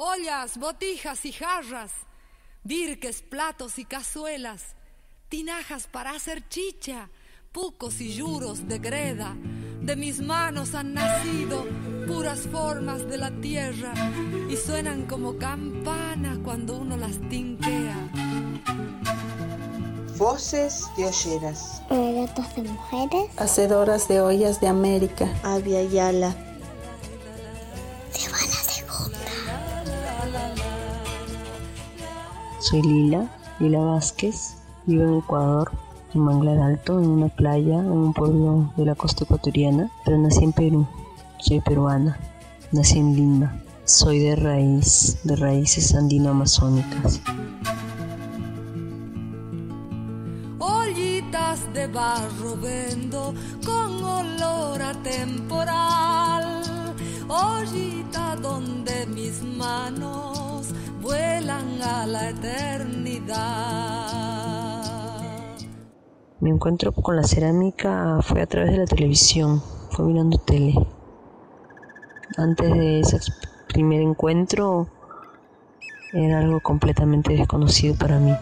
ollas, botijas y jarras, virques, platos y cazuelas, tinajas para hacer chicha, pucos y yuros de greda. De mis manos han nacido puras formas de la tierra y suenan como campanas cuando uno las tinquea. Voces de olleras. Relatos de mujeres. Hacedoras de ollas de América. Avia Yala. Soy Lila, Lila Vázquez, vivo en Ecuador, en Manglar Alto, en una playa, en un pueblo de la costa ecuatoriana, pero nací en Perú. Soy peruana, nací en Lima. Soy de raíz, de raíces andino-amazónicas. Ollitas de barro vendo con olor a temporal. Ollita donde mis manos vuelan a la eternidad. Mi encuentro con la cerámica fue a través de la televisión, fue mirando tele. Antes de ese primer encuentro era algo completamente desconocido para mí.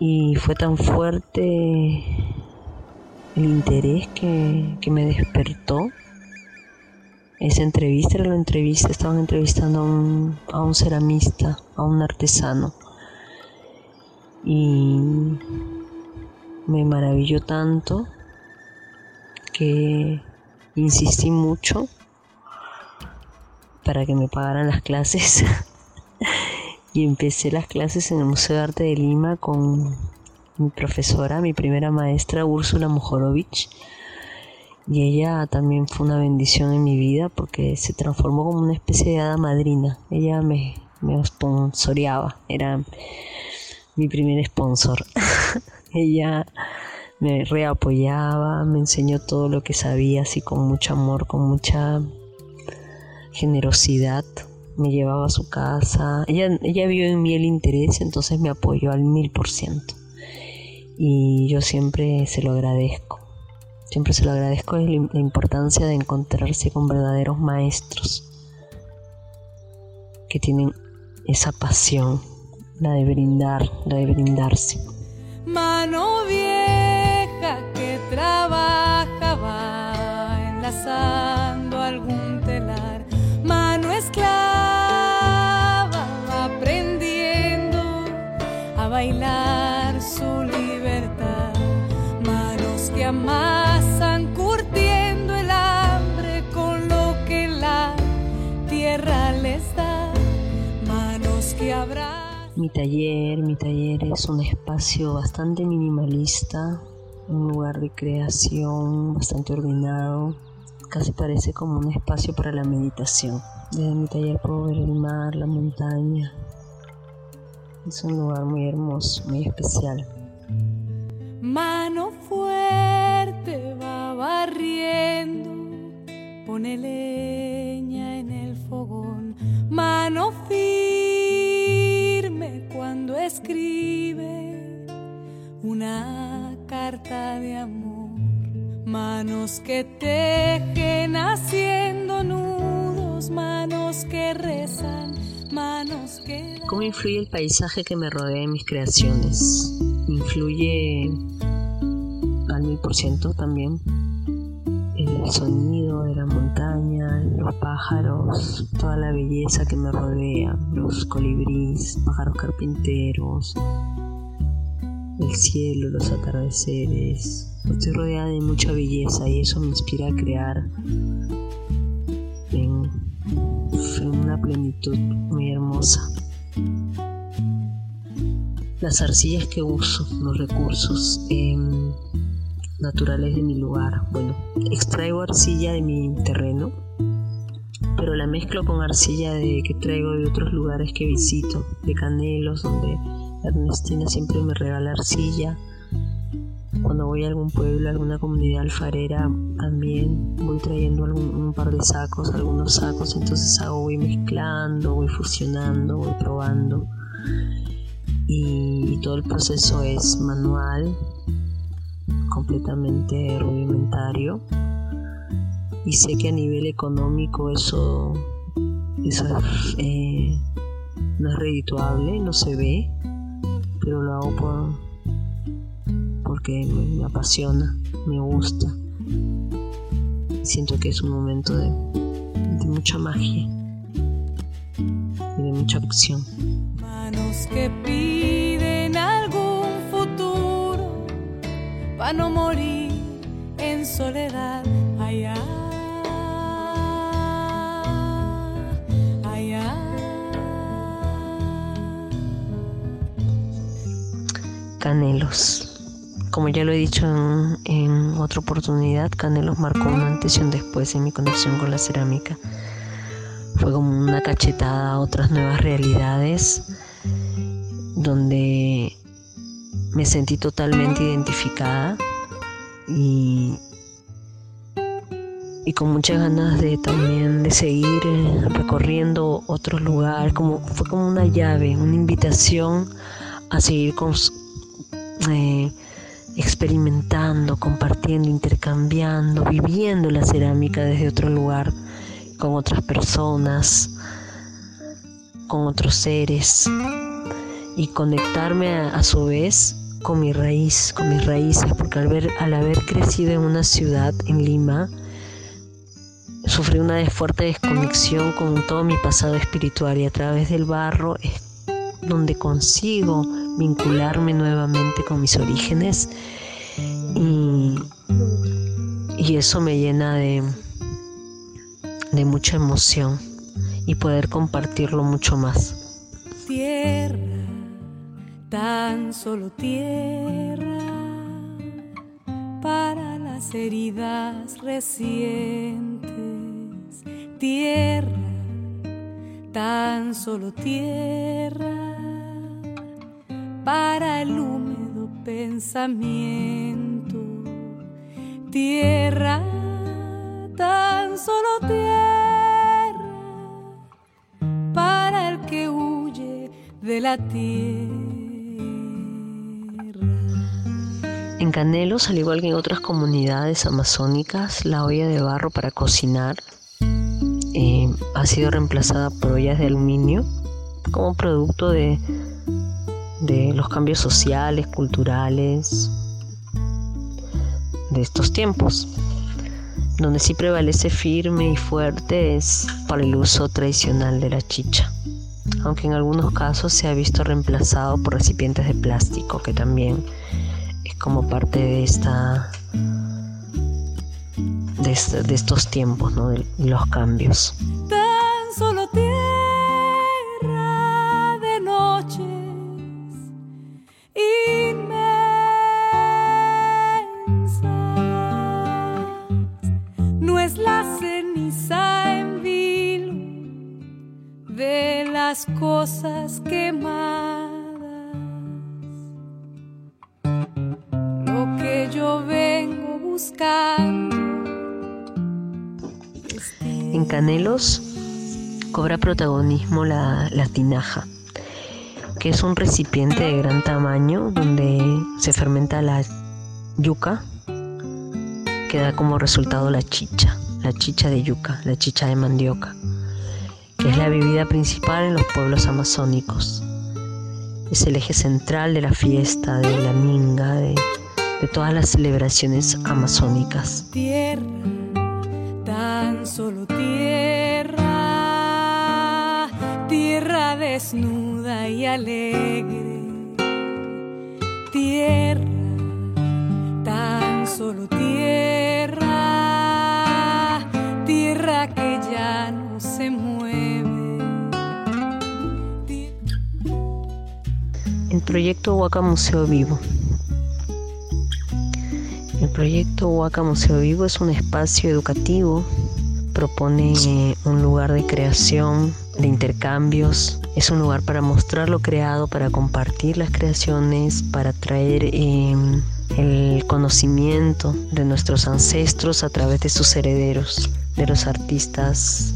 Y fue tan fuerte el interés que, que me despertó esa entrevista la entrevista, estaban entrevistando a un, ceramista, a un artesano. Y me maravilló tanto que insistí mucho para que me pagaran las clases. y empecé las clases en el Museo de Arte de Lima con mi profesora, mi primera maestra, Úrsula Mojorovich y ella también fue una bendición en mi vida porque se transformó como una especie de hada madrina. Ella me, me sponsoreaba, era mi primer sponsor. ella me reapoyaba, me enseñó todo lo que sabía, así con mucho amor, con mucha generosidad. Me llevaba a su casa. Ella, ella vio en mí el interés, entonces me apoyó al mil por ciento. Y yo siempre se lo agradezco. Siempre se lo agradezco la importancia de encontrarse con verdaderos maestros que tienen esa pasión, la de brindar, la de brindarse. Mano vieja que trabajaba enlazando algún telar, mano esclava Mi taller, mi taller es un espacio bastante minimalista, un lugar de creación bastante ordenado, casi parece como un espacio para la meditación. Desde mi taller puedo ver el mar, la montaña. Es un lugar muy hermoso, muy especial. Mano fuerte va barriendo, pone leña en el fogón. Mano firme escribe una carta de amor. Manos que tejen haciendo nudos, manos que rezan, manos que... ¿Cómo influye el paisaje que me rodea en mis creaciones? Influye al mil por ciento también el sonido de la montaña, los pájaros, toda la belleza que me rodea, los colibríes, pájaros carpinteros, el cielo, los atardeceres. Estoy rodeada de mucha belleza y eso me inspira a crear en, una plenitud muy hermosa. Las arcillas que uso, los recursos naturales de mi lugar. Bueno, extraigo arcilla de mi terreno, pero la mezclo con arcilla de, que traigo de otros lugares que visito, de Canelos, donde Ernestina siempre me regala arcilla. Cuando voy a algún pueblo, a alguna comunidad alfarera, también voy trayendo algún, un par de sacos, algunos sacos, entonces hago, voy mezclando, voy fusionando, voy probando. Y, y todo el proceso es manual, completamente rudimentario y sé que a nivel económico eso eh, no es redituable, no se ve, pero lo hago por, porque me, apasiona, me gusta. Siento que es un momento de, mucha magia y de mucha acción. Para no morir en soledad allá. Canelos. Como ya lo he dicho en, otra oportunidad, Canelos marcó un antes y un después en mi conexión con la cerámica. Fue como una cachetada a otras nuevas realidades donde me sentí totalmente identificada y, y con muchas ganas de también de seguir eh, recorriendo otros lugares, como fue como una llave, una invitación a seguir con, eh, experimentando, compartiendo, intercambiando, viviendo la cerámica desde otro lugar, con otras personas, con otros seres y conectarme a, su vez con mi raíz, con mis raíces, porque al, ver, al haber crecido en una ciudad, en Lima, sufrí una fuerte desconexión con todo mi pasado espiritual y a través del barro es donde consigo vincularme nuevamente con mis orígenes y, eso me llena de, de mucha emoción y poder compartirlo mucho más. Solo tierra para las heridas recientes. Tierra, tan solo tierra para el húmedo pensamiento. Tierra, tan solo tierra, para el que huye de la tierra. Canelos, al igual que en otras comunidades amazónicas, la olla de barro para cocinar eh, ha sido reemplazada por ollas de aluminio como producto de de los cambios sociales, culturales de estos tiempos. Donde sí prevalece firme y fuerte es para el uso tradicional de la chicha, aunque en algunos casos se ha visto reemplazado por recipientes de plástico, que también como parte de esta de, estos tiempos, ¿no? de los cambios. Buscando. En Canelos cobra protagonismo la, tinaja, que es un recipiente de gran tamaño donde se fermenta la yuca, que da como resultado la chicha, la chicha de yuca, la chicha de mandioca es la bebida principal en los pueblos amazónicos. Es el eje central de la fiesta, de la minga, de, todas las celebraciones amazónicas. Tierra, tan solo tierra, tierra desnuda y alegre. Tierra, tan solo tierra, tierra que ya no se mueve. el proyecto Huaca Museo Vivo. Proyecto Huaca Museo Vivo es un espacio educativo, propone un lugar de creación, de intercambios, es un lugar para mostrar lo creado, para compartir las creaciones, para traer em, el conocimiento de nuestros ancestros a través de sus herederos, de los artistas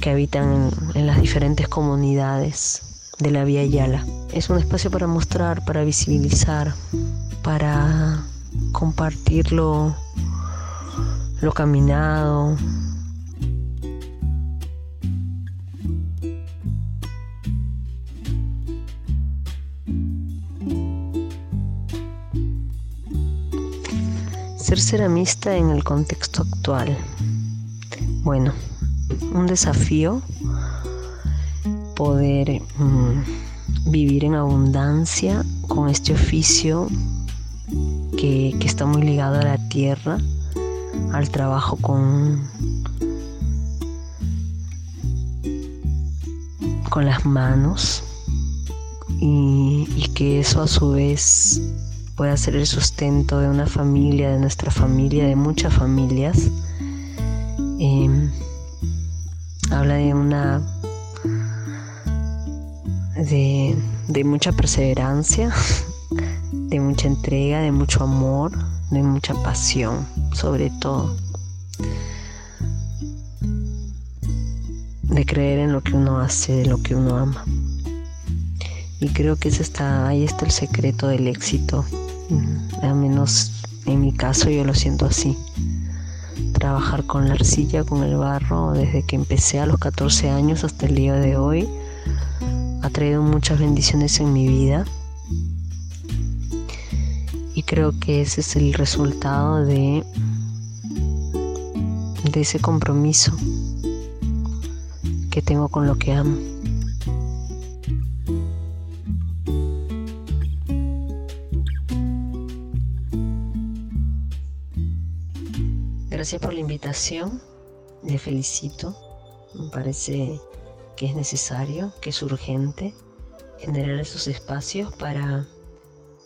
que habitan en las diferentes comunidades de la Vía Yala. Es un espacio para mostrar, para visibilizar, para compartir lo, caminado. Ser ceramista en el contexto actual. Bueno, un desafío poder mm, vivir en abundancia con este oficio que, está muy ligado a la tierra, al trabajo con, con las manos y, que eso a su vez pueda ser el sustento de una familia, de nuestra familia, de muchas familias. Em, habla de una de, de mucha perseverancia, de mucha entrega, de mucho amor, de mucha pasión, sobre todo. De creer en lo que uno hace, de lo que uno ama. Y creo que ese está, ahí está el secreto del éxito. Al menos en mi caso yo lo siento así. Trabajar con la arcilla, con el barro, desde que empecé a los 14 años hasta el día de hoy, ha traído muchas bendiciones en mi vida. Y creo que ese es el resultado de, de ese compromiso que tengo con lo que amo. Gracias por la invitación, le felicito. Me parece que es necesario, que es urgente generar esos espacios para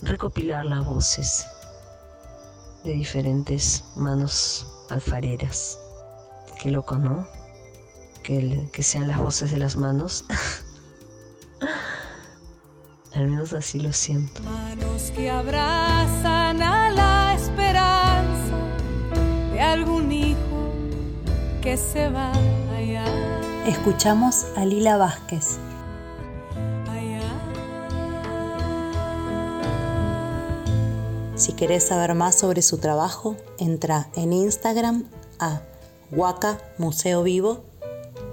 recopilar las voces de diferentes manos alfareras. Qué loco, ¿no? Que, que sean las voces de las manos. Al menos así lo siento. Manos que abrazan a la esperanza algún hijo que se va allá. Escuchamos a Lila Vázquez. Si querés saber más sobre su trabajo, entra en Instagram a Huaca Museo Vivo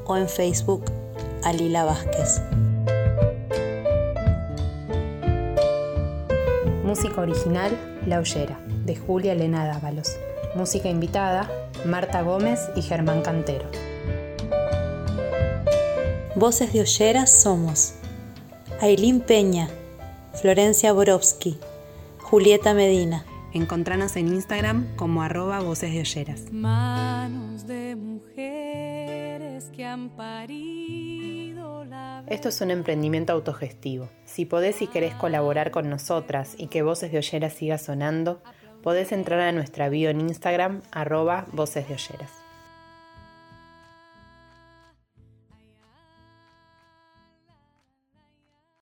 o en Facebook a Lila Vázquez. Música original La Ollera, de Julia Elena Dávalos. Música invitada, Marta Gómez y Germán Cantero. Voces de Olleras somos Ailín Peña, Florencia Borowski, Julieta Medina. Encontranos en Instagram como arroba Voces de Olleras. Manos de mujeres que han parido la... Esto es un emprendimiento autogestivo. Si podés y querés colaborar con nosotras y que Voces de Olleras siga sonando, podés entrar a nuestra bio en Instagram, arroba Voces de Olleras.